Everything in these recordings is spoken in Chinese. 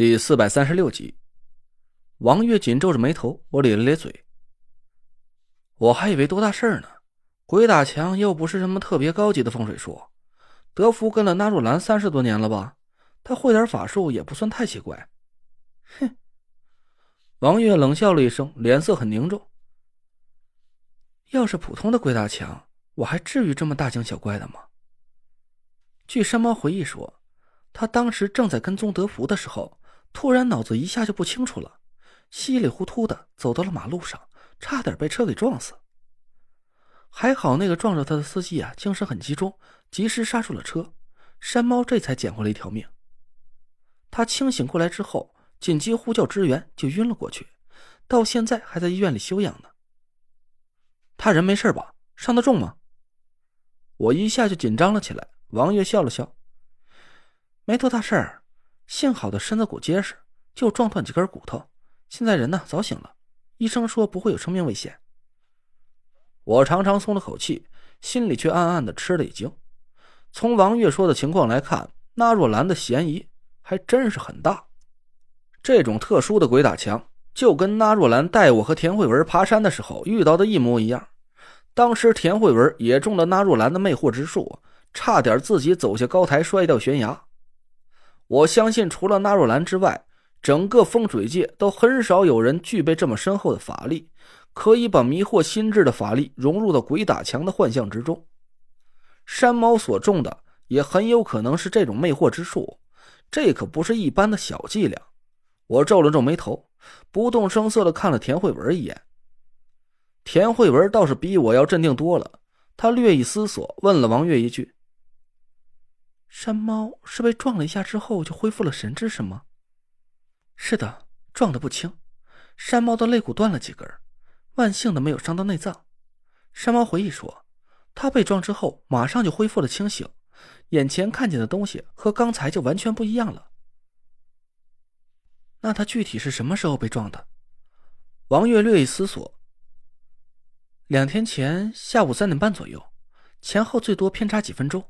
第四百三十六集，王月紧皱着眉头，我咧了咧嘴。我还以为多大事儿呢，鬼打墙又不是什么特别高级的风水术。德福跟了纳若兰三十多年了吧？他会点法术也不算太奇怪。哼！王月冷笑了一声，脸色很凝重。要是普通的鬼打墙，我还至于这么大惊小怪的吗？据山猫回忆说，他当时正在跟踪德福的时候。突然脑子一下就不清楚了，稀里糊涂的走到了马路上，差点被车给撞死。还好那个撞着他的司机啊，精神很集中，及时刹住了车，山猫这才捡回了一条命。他清醒过来之后，紧急呼叫支援，就晕了过去，到现在还在医院里休养呢。他人没事吧？伤得重吗？我一下就紧张了起来。王月笑了笑，没多大事儿。幸好的身子骨结实，就撞断几根骨头。现在人呢早醒了，医生说不会有生命危险。我长长松了口气，心里却暗暗的吃了一惊。从王月说的情况来看，那若兰的嫌疑还真是很大。这种特殊的鬼打墙，就跟那若兰带我和田慧文爬山的时候遇到的一模一样。当时田慧文也中了那若兰的魅惑之术，差点自己走下高台摔掉悬崖。我相信，除了纳若兰之外，整个风水界都很少有人具备这么深厚的法力，可以把迷惑心智的法力融入到鬼打墙的幻象之中。山猫所中的也很有可能是这种魅惑之术，这可不是一般的小伎俩。我皱了皱眉头，不动声色的看了田慧文一眼。田慧文倒是比我要镇定多了，他略一思索，问了王月一句。山猫是被撞了一下之后就恢复了神智，是吗？是的，撞得不轻，山猫的肋骨断了几根，万幸的没有伤到内脏。山猫回忆说，他被撞之后马上就恢复了清醒，眼前看见的东西和刚才就完全不一样了。那他具体是什么时候被撞的？王月略一思索，两天前下午三点半左右，前后最多偏差几分钟。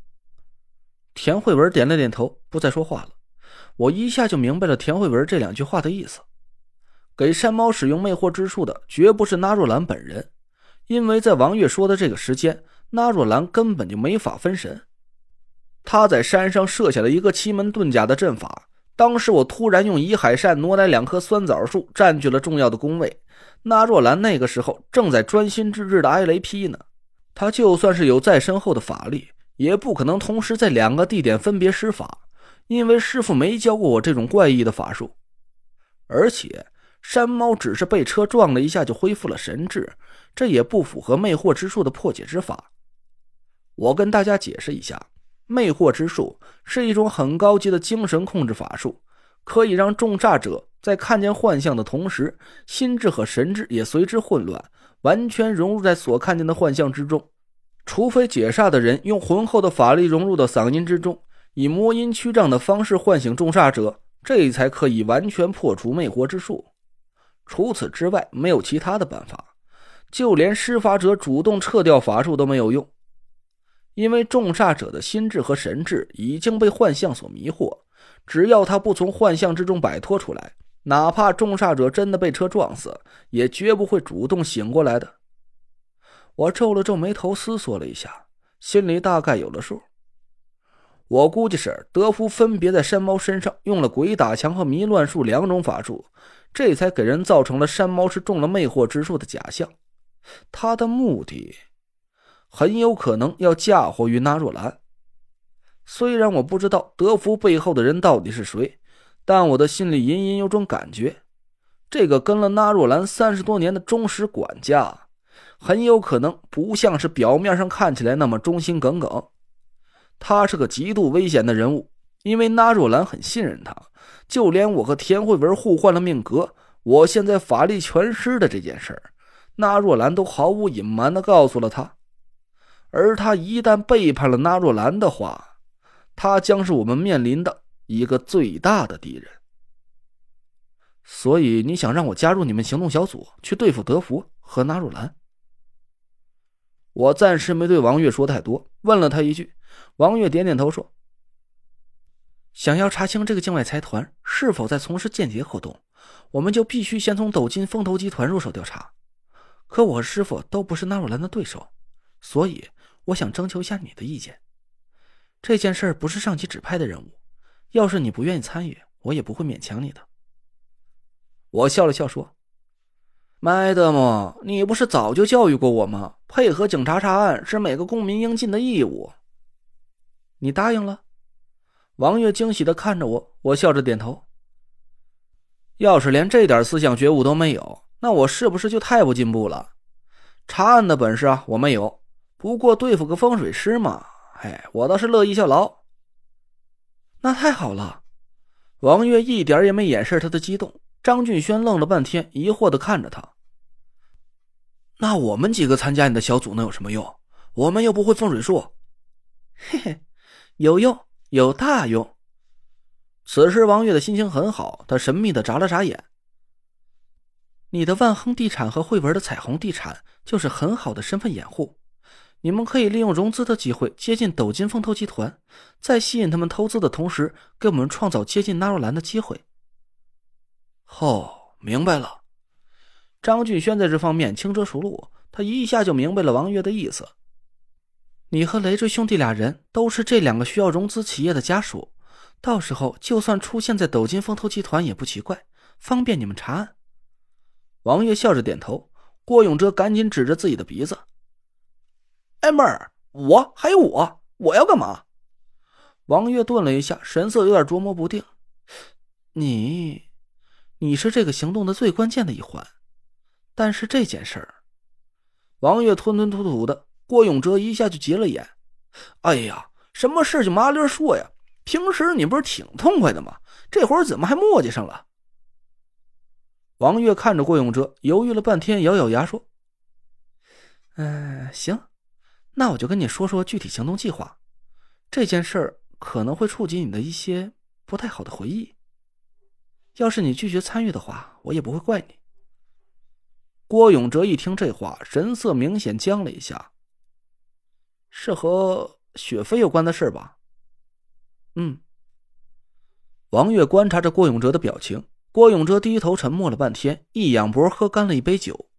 田慧文点了点头，不再说话了。我一下就明白了田慧文这两句话的意思。给山猫使用魅惑之术的绝不是纳若兰本人，因为在王月说的这个时间，纳若兰根本就没法分神。他在山上设下了一个奇门遁甲的阵法。当时我突然用移海扇挪来两棵酸枣树，占据了重要的宫位。纳若兰那个时候正在专心致志的挨雷劈呢。他就算是有再深厚的法力。也不可能同时在两个地点分别施法，因为师傅没教过我这种怪异的法术。而且山猫只是被车撞了一下就恢复了神智，这也不符合魅惑之术的破解之法。我跟大家解释一下，魅惑之术是一种很高级的精神控制法术，可以让中煞者在看见幻象的同时，心智和神智也随之混乱，完全融入在所看见的幻象之中。除非解煞的人用浑厚的法力融入到嗓音之中，以魔音驱障的方式唤醒中煞者，这才可以完全破除魅惑之术。除此之外，没有其他的办法。就连施法者主动撤掉法术都没有用，因为中煞者的心智和神智已经被幻象所迷惑。只要他不从幻象之中摆脱出来，哪怕中煞者真的被车撞死，也绝不会主动醒过来的。我皱了皱眉头，思索了一下，心里大概有了数。我估计是德福分别在山猫身上用了鬼打墙和迷乱术两种法术，这才给人造成了山猫是中了魅惑之术的假象。他的目的很有可能要嫁祸于纳若兰。虽然我不知道德福背后的人到底是谁，但我的心里隐隐有种感觉：这个跟了纳若兰三十多年的忠实管家。很有可能不像是表面上看起来那么忠心耿耿，他是个极度危险的人物。因为纳若兰很信任他，就连我和田慧文互换了命格，我现在法力全失的这件事儿，纳若兰都毫无隐瞒的告诉了他。而他一旦背叛了纳若兰的话，他将是我们面临的一个最大的敌人。所以你想让我加入你们行动小组去对付德福和纳若兰？我暂时没对王月说太多，问了他一句，王月点点头说：“想要查清这个境外财团是否在从事间谍活动，我们就必须先从斗金风投集团入手调查。可我和师傅都不是纳若兰的对手，所以我想征求一下你的意见。这件事不是上级指派的任务，要是你不愿意参与，我也不会勉强你的。我笑了笑说：“麦德姆，你不是早就教育过我吗？配合警察查案是每个公民应尽的义务。”你答应了？王月惊喜的看着我，我笑着点头。要是连这点思想觉悟都没有，那我是不是就太不进步了？查案的本事啊，我没有，不过对付个风水师嘛，哎，我倒是乐意效劳。那太好了，王月一点也没掩饰他的激动。张俊轩愣了半天，疑惑的看着他。那我们几个参加你的小组能有什么用？我们又不会风水术。嘿嘿。有用，有大用。此时，王月的心情很好，他神秘的眨了眨眼。你的万亨地产和汇文的彩虹地产就是很好的身份掩护，你们可以利用融资的机会接近斗金风投集团，在吸引他们投资的同时，给我们创造接近纳若兰的机会。哦，明白了。张俊轩在这方面轻车熟路，他一下就明白了王月的意思。你和累赘兄弟俩人都是这两个需要融资企业的家属，到时候就算出现在斗金风投集团也不奇怪，方便你们查案。王月笑着点头，郭永哲赶紧指着自己的鼻子：“哎妹儿，我还有我，我要干嘛？”王月顿了一下，神色有点捉摸不定：“你，你是这个行动的最关键的一环，但是这件事儿……”王月吞吞吐吐的。郭永哲一下就急了眼，哎呀，什么事就麻利说呀！平时你不是挺痛快的吗？这会儿怎么还磨叽上了？王月看着郭永哲，犹豫了半天，咬咬牙说：“嗯，行，那我就跟你说说具体行动计划。这件事儿可能会触及你的一些不太好的回忆。要是你拒绝参与的话，我也不会怪你。”郭永哲一听这话，神色明显僵了一下。是和雪飞有关的事吧？嗯。王月观察着郭永哲的表情，郭永哲低头沉默了半天，一仰脖喝干了一杯酒。